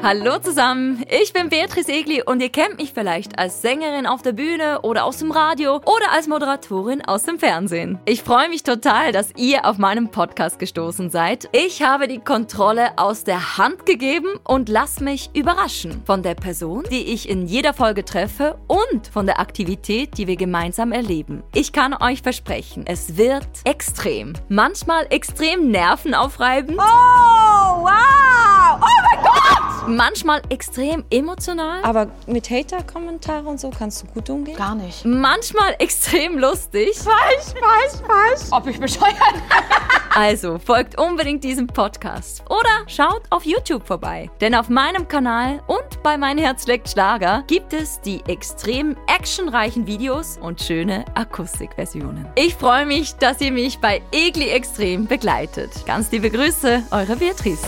Hallo zusammen, ich bin Beatrice Egli und ihr kennt mich vielleicht als Sängerin auf der Bühne oder aus dem Radio oder als Moderatorin aus dem Fernsehen. Ich freue mich total, dass ihr auf meinem Podcast gestoßen seid. Ich habe die Kontrolle aus der Hand gegeben und lass mich überraschen von der Person, die ich in jeder Folge treffe und von der Aktivität, die wir gemeinsam erleben. Ich kann euch versprechen, es wird extrem. Manchmal extrem nervenaufreibend. Oh, wow! Oh mein Gott! Manchmal extrem emotional. Aber mit Hater-Kommentaren und so kannst du gut umgehen? Gar nicht. Manchmal extrem lustig. Falsch, falsch, falsch. Ob ich bescheuert? Also folgt unbedingt diesem Podcast oder schaut auf YouTube vorbei. Denn auf meinem Kanal und bei Mein Herz leckt Schlager gibt es die extrem actionreichen Videos und schöne Akustikversionen. Ich freue mich, dass ihr mich bei Egli Extrem begleitet. Ganz liebe Grüße, eure Beatrice.